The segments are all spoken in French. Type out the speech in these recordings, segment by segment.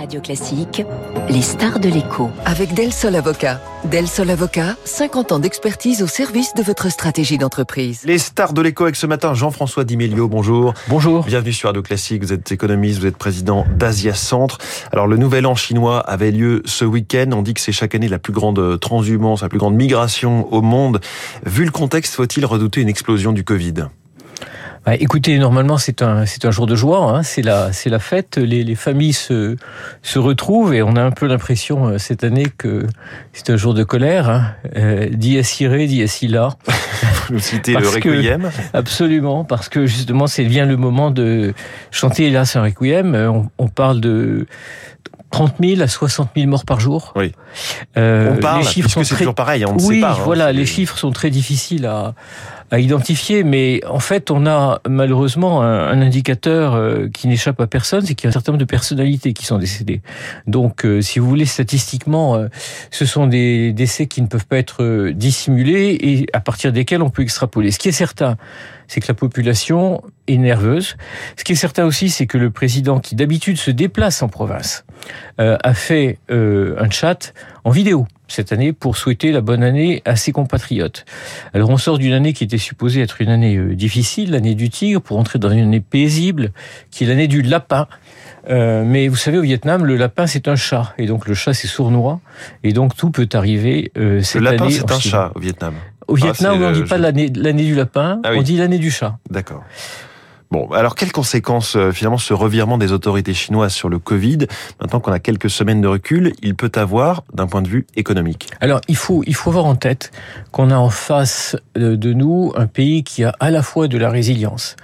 Radio Classique, les stars de l'écho. Avec Del Sol Avocat. Del Sol Avocat, 50 ans d'expertise au service de votre stratégie d'entreprise. Les stars de l'écho avec ce matin, Jean-François Dimélio, bonjour. Bonjour. Bienvenue sur Radio Classique, vous êtes économiste, vous êtes président d'Asia Centre. Alors le nouvel an chinois avait lieu ce week-end, on dit que c'est chaque année la plus grande transhumance, la plus grande migration au monde. Vu le contexte, faut-il redouter une explosion du Covid? Bah, écoutez, normalement c'est un c'est un jour de joie, hein. c'est la c'est la fête, les, les familles se se retrouvent et on a un peu l'impression euh, cette année que c'est un jour de colère. Hein. Euh, dit Siré, dit Silla. Vous citez le requiem. absolument, parce que justement c'est bien le moment de chanter là un requiem. Euh, on, on parle de 30 000 à 60 000 morts par jour. Oui. Euh, on parle, les chiffres sont c'est toujours pareil, on ne oui, sait pas. Hein, voilà, les chiffres sont très difficiles à, à identifier, mais en fait, on a malheureusement un, indicateur euh, qui n'échappe à personne, c'est qu'il y a un certain nombre de personnalités qui sont décédées. Donc, euh, si vous voulez, statistiquement, euh, ce sont des décès qui ne peuvent pas être dissimulés et à partir desquels on peut extrapoler. Ce qui est certain, c'est que la population est nerveuse. Ce qui est certain aussi, c'est que le président, qui d'habitude se déplace en province, a fait un chat en vidéo cette année pour souhaiter la bonne année à ses compatriotes. Alors on sort d'une année qui était supposée être une année euh, difficile, l'année du tigre, pour entrer dans une année paisible, qui est l'année du lapin. Euh, mais vous savez, au Vietnam, le lapin, c'est un chat. Et donc, le chat, c'est sournois. Et donc, tout peut arriver euh, cette année. Le lapin, c'est un chat au Vietnam. Au Vietnam, ah, on ne dit pas l'année du lapin, ah on dit l'année du chat. D'accord. Bon, alors quelles conséquences euh, finalement ce revirement des autorités chinoises sur le Covid, maintenant qu'on a quelques semaines de recul, il peut avoir d'un point de vue économique. Alors il faut il faut avoir en tête qu'on a en face de nous un pays qui a à la fois de la résilience,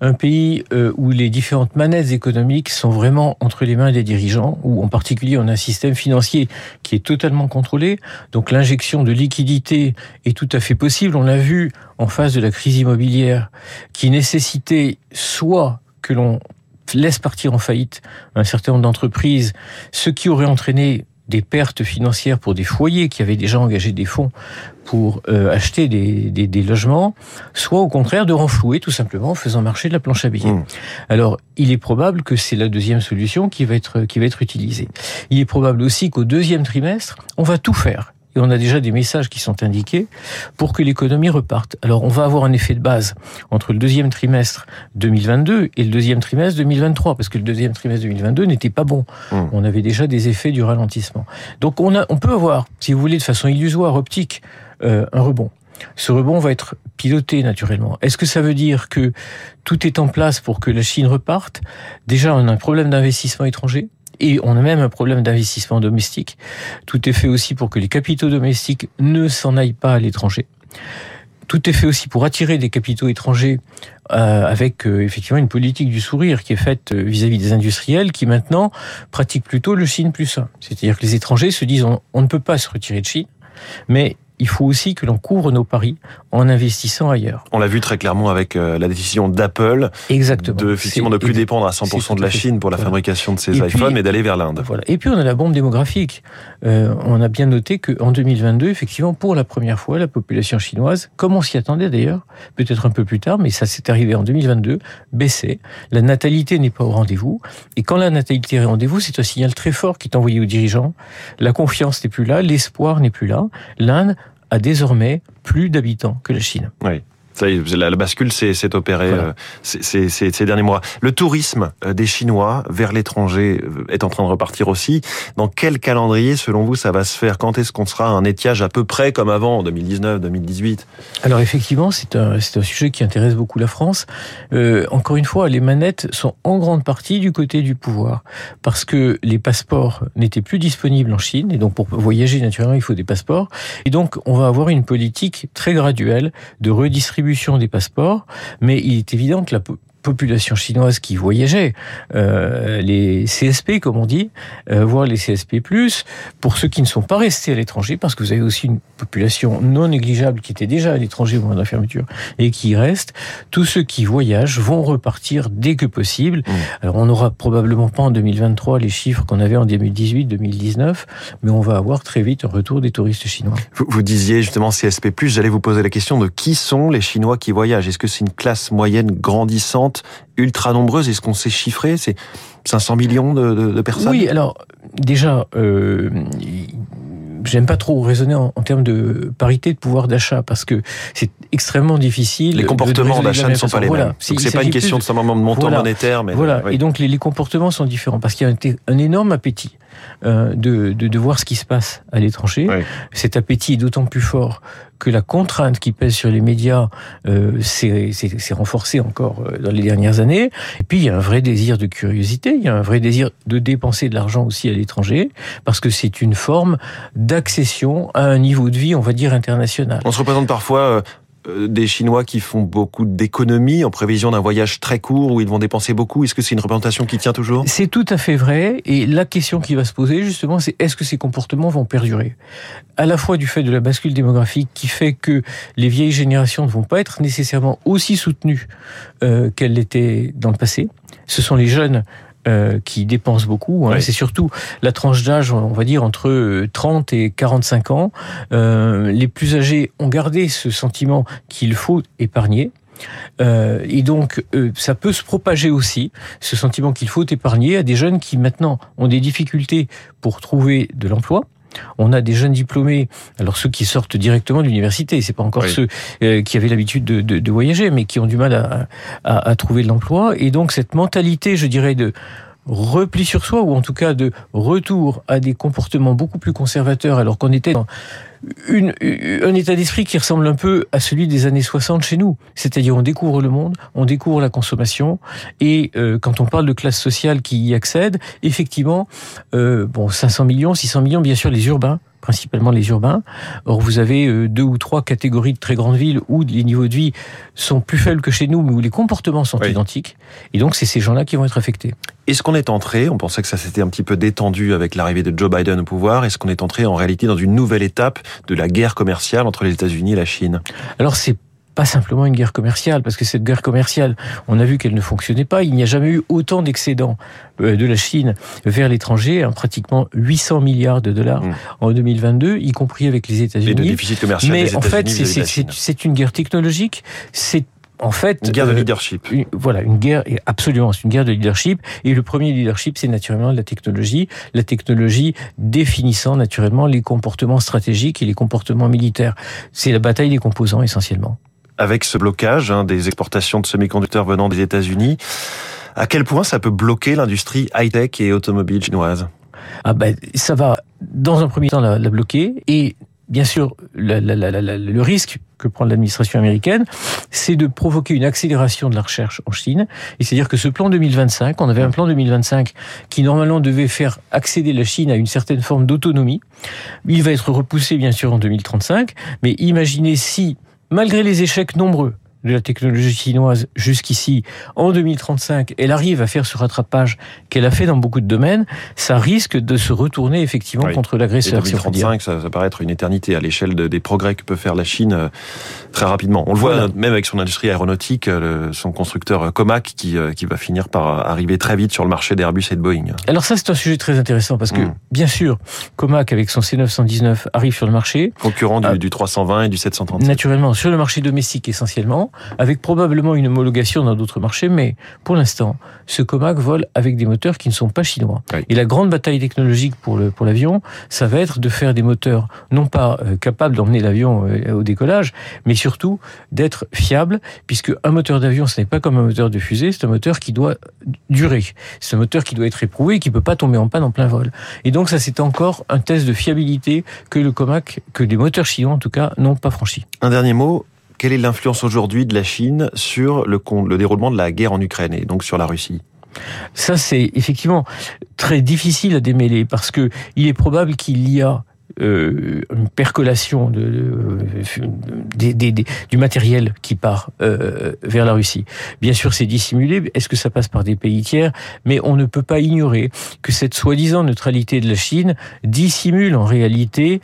un pays euh, où les différentes manettes économiques sont vraiment entre les mains des dirigeants, où en particulier on a un système financier qui est totalement contrôlé, donc l'injection de liquidités est tout à fait possible. On l'a vu en face de la crise immobilière, qui nécessitait soit que l'on laisse partir en faillite un certain nombre d'entreprises, ce qui aurait entraîné des pertes financières pour des foyers qui avaient déjà engagé des fonds pour euh, acheter des, des, des, logements, soit au contraire de renflouer tout simplement en faisant marcher de la planche à billets. Mmh. Alors, il est probable que c'est la deuxième solution qui va être qui va être utilisée. Il est probable aussi qu'au deuxième trimestre, on va tout faire et on a déjà des messages qui sont indiqués pour que l'économie reparte. Alors on va avoir un effet de base entre le deuxième trimestre 2022 et le deuxième trimestre 2023, parce que le deuxième trimestre 2022 n'était pas bon. Mmh. On avait déjà des effets du ralentissement. Donc on, a, on peut avoir, si vous voulez, de façon illusoire, optique, euh, un rebond. Ce rebond va être piloté naturellement. Est-ce que ça veut dire que tout est en place pour que la Chine reparte? Déjà, on a un problème d'investissement étranger et on a même un problème d'investissement domestique. Tout est fait aussi pour que les capitaux domestiques ne s'en aillent pas à l'étranger. Tout est fait aussi pour attirer des capitaux étrangers euh, avec euh, effectivement une politique du sourire qui est faite euh, vis-à-vis des industriels qui maintenant pratiquent plutôt le Chine plus 1. C'est-à-dire que les étrangers se disent on, on ne peut pas se retirer de Chine, mais il faut aussi que l'on couvre nos paris en investissant ailleurs. On l'a vu très clairement avec euh, la décision d'Apple Exactement. de effectivement ne plus dépendre à 100% de la Chine pour la voilà. fabrication de ses et iPhones puis, et d'aller vers l'Inde. Voilà. Et puis on a la bombe démographique. Euh, on a bien noté qu'en 2022, effectivement, pour la première fois, la population chinoise, comme on s'y attendait d'ailleurs, peut-être un peu plus tard, mais ça s'est arrivé en 2022, baissait. La natalité n'est pas au rendez-vous. Et quand la natalité est au rendez-vous, c'est un signal très fort qui est envoyé aux dirigeants. La confiance n'est plus là, l'espoir n'est plus là. L'Inde a désormais plus d'habitants que la Chine. Ça y est, la bascule s'est opérée voilà. euh, ces, ces, ces, derniers mois. Le tourisme euh, des Chinois vers l'étranger euh, est en train de repartir aussi. Dans quel calendrier, selon vous, ça va se faire? Quand est-ce qu'on sera un étiage à peu près comme avant, en 2019, 2018 Alors effectivement, c'est un, un sujet qui intéresse beaucoup la France. Euh, encore une fois, les manettes sont en grande partie du côté du pouvoir. Parce que les passeports n'étaient plus disponibles en Chine. Et donc pour voyager, naturellement, il faut des passeports. Et donc, on va avoir une politique très graduelle de redistribution des passeports, mais il est évident que la population chinoise qui voyageait, euh, les CSP comme on dit, euh, voire les CSP+, pour ceux qui ne sont pas restés à l'étranger, parce que vous avez aussi une population non négligeable qui était déjà à l'étranger au moment de la fermeture et qui reste, tous ceux qui voyagent vont repartir dès que possible. Mmh. Alors on n'aura probablement pas en 2023 les chiffres qu'on avait en 2018-2019, mais on va avoir très vite un retour des touristes chinois. Vous, vous disiez justement CSP+, j'allais vous poser la question de qui sont les Chinois qui voyagent? Est-ce que c'est une classe moyenne grandissante ultra nombreuses. Est-ce qu'on sait chiffrer? C'est 500 millions de, personnes? Oui, alors déjà, euh, j'aime pas trop raisonner en, termes de parité de pouvoir d'achat parce que c'est extrêmement difficile. Les comportements d'achat ne sont pas les mêmes. Donc c'est pas une question de simplement de montant monétaire, mais voilà. Et donc les, comportements sont différents parce qu'il y a un, énorme appétit euh, de, de, de, voir ce qui se passe à l'étranger. Cet appétit est d'autant plus fort que la contrainte qui pèse sur les médias euh, s'est renforcée encore euh, dans les dernières années. Et puis il y a un vrai désir de curiosité, il y a un vrai désir de dépenser de l'argent aussi à l'étranger, parce que c'est une forme d'accession à un niveau de vie, on va dire, international. On se représente parfois euh, des Chinois qui font beaucoup d'économies en prévision d'un voyage très court où ils vont dépenser beaucoup. Est-ce que c'est une représentation qui tient toujours? C'est tout à fait vrai. Et la question qui va se poser justement, c'est est-ce que ces comportements vont perdurer? À la fois du fait de la bascule démographique qui fait que les vieilles générations ne vont pas être nécessairement aussi soutenues euh, qu'elles l'étaient dans le passé. Ce sont les jeunes euh, qui dépensent beaucoup. Hein. C'est surtout la tranche d'âge, on va dire, entre 30 et 45 ans. Euh, les plus âgés ont gardé ce sentiment qu'il faut épargner. Euh, et donc, euh, ça peut se propager aussi, ce sentiment qu'il faut épargner à des jeunes qui maintenant ont des difficultés pour trouver de l'emploi. On a des jeunes diplômés, alors ceux qui sortent directement de l'université, c'est pas encore ceux euh, qui avaient l'habitude de, voyager, mais qui ont du mal à, à trouver de l'emploi. Et donc cette mentalité, je dirais, de repli sur soi, ou en tout cas de retour à des comportements beaucoup plus conservateurs, alors qu'on était dans une, un état d'esprit qui ressemble un peu à celui des années 60 chez nous. C'est-à-dire on découvre le monde, on découvre la consommation, et euh, quand on parle de classe sociale qui y accède, effectivement, euh, bon, 500 millions, 600 millions, bien sûr les urbains, principalement les urbains. Or, vous avez euh, deux ou trois catégories de très grandes villes où les niveaux de vie sont plus faibles que chez nous, mais où les comportements sont identiques. Et donc, c'est ces gens-là qui vont être affectés. Est-ce qu'on est entré, on pensait que ça s'était un petit peu détendu avec l'arrivée de Joe Biden au pouvoir, est-ce qu'on est entré en réalité dans une nouvelle étape de la guerre commerciale entre les États-Unis et la Chine? Alors, c'est pas simplement une guerre commerciale, parce que cette guerre commerciale, on a vu qu'elle ne fonctionnait pas. Il n'y a jamais eu autant d'excédents euh, de la Chine vers l'étranger, hein, pratiquement 800 milliards de dollars mmh. en 2022, y compris avec les États-Unis. Mais en fait, c'est une guerre technologique. C'est en fait, une guerre de euh, leadership. voilà, une guerre, absolument, c'est une guerre de leadership. Et le premier leadership, c'est naturellement la technologie. La technologie définissant naturellement les comportements stratégiques et les comportements militaires. C'est la bataille des composants essentiellement avec ce blocage hein, des exportations de semi-conducteurs venant des États-Unis. À quel point ça peut bloquer l'industrie high-tech et automobile chinoise? Ah ben, Ça va, dans un premier temps, la, bloquer. Et bien sûr, le risque que prend l'administration américaine, c'est de provoquer une accélération de la recherche en Chine. Et c'est-à-dire que ce plan 2025, on avait un plan 2025 qui normalement devait faire accéder la Chine à une certaine forme d'autonomie. Il va être repoussé bien sûr en 2035, mais imaginez si malgré les échecs nombreux de la technologie chinoise jusqu'ici, en 2035, elle arrive à faire ce rattrapage qu'elle a fait dans beaucoup de domaines, ça risque de se retourner effectivement contre l'agresseur. 2035, ça, ça paraît être une éternité à l'échelle des progrès que peut faire la Chine euh, très rapidement. On le voit même avec son industrie aéronautique, euh, son constructeur euh, Comac qui, qui va finir par arriver très vite sur le marché d'Airbus et de Boeing. Alors ça, c'est un sujet très intéressant parce que, hmm. bien sûr, Comac avec son C919 arrive sur le marché. Concurrent du, du 320 et du 730. Naturellement, sur le marché domestique essentiellement avec probablement une homologation dans d'autres marchés, mais pour l'instant, ce Comac vole avec des moteurs qui ne sont pas chinois. Et la grande bataille technologique pour le pour l'avion, ça va être de faire des moteurs non pas euh, capables d'emmener l'avion euh, au décollage, mais surtout d'être fiables, puisque un moteur d'avion, ce n'est pas comme un moteur de fusée, c'est un moteur qui doit durer. C'est un moteur qui doit être éprouvé, qui peut pas tomber en panne en plein vol. Et donc ça, c'est encore un test de fiabilité que le Comac, que les moteurs chinois en tout cas, n'ont pas franchi. Un dernier mot, quelle est l'influence aujourd'hui de la Chine sur le, le déroulement de la guerre en Ukraine et donc sur la Russie? Ça, c'est effectivement très difficile à démêler parce que il est probable qu'il y a euh, une percolation de, du matériel qui part euh, vers la Russie. Bien sûr, c'est dissimulé. Est-ce que ça passe par des pays tiers? Mais on ne peut pas ignorer que cette soi-disant neutralité de la Chine dissimule en réalité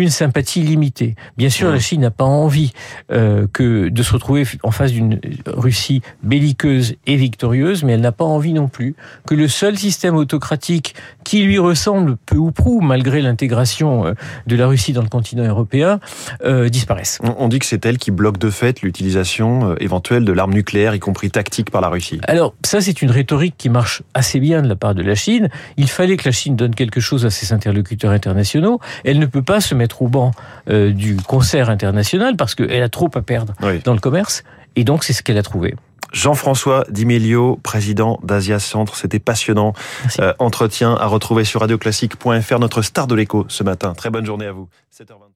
une sympathie limitée. Bien sûr, la Chine n'a pas envie euh, que de se retrouver en face d'une Russie belliqueuse et victorieuse, mais elle n'a pas envie non plus que le seul système autocratique qui lui ressemble peu ou prou, malgré l'intégration euh, de la Russie dans le continent européen, euh, disparaisse. On dit que c'est elle qui bloque de fait l'utilisation éventuelle de l'arme nucléaire, y compris tactique, par la Russie. Alors ça, c'est une rhétorique qui marche assez bien de la part de la Chine. Il fallait que la Chine donne quelque chose à ses interlocuteurs internationaux. Elle ne peut pas se mettre au banc euh, du concert international parce qu'elle a trop à perdre Oui. dans le commerce. Et donc, c'est ce qu'elle a trouvé. Jean-François Dimelio, président d'Asia Centre, c'était passionnant. Euh, entretien à retrouver sur radioclassique.fr, notre star de l'écho ce matin. Très bonne journée à vous. 7h23.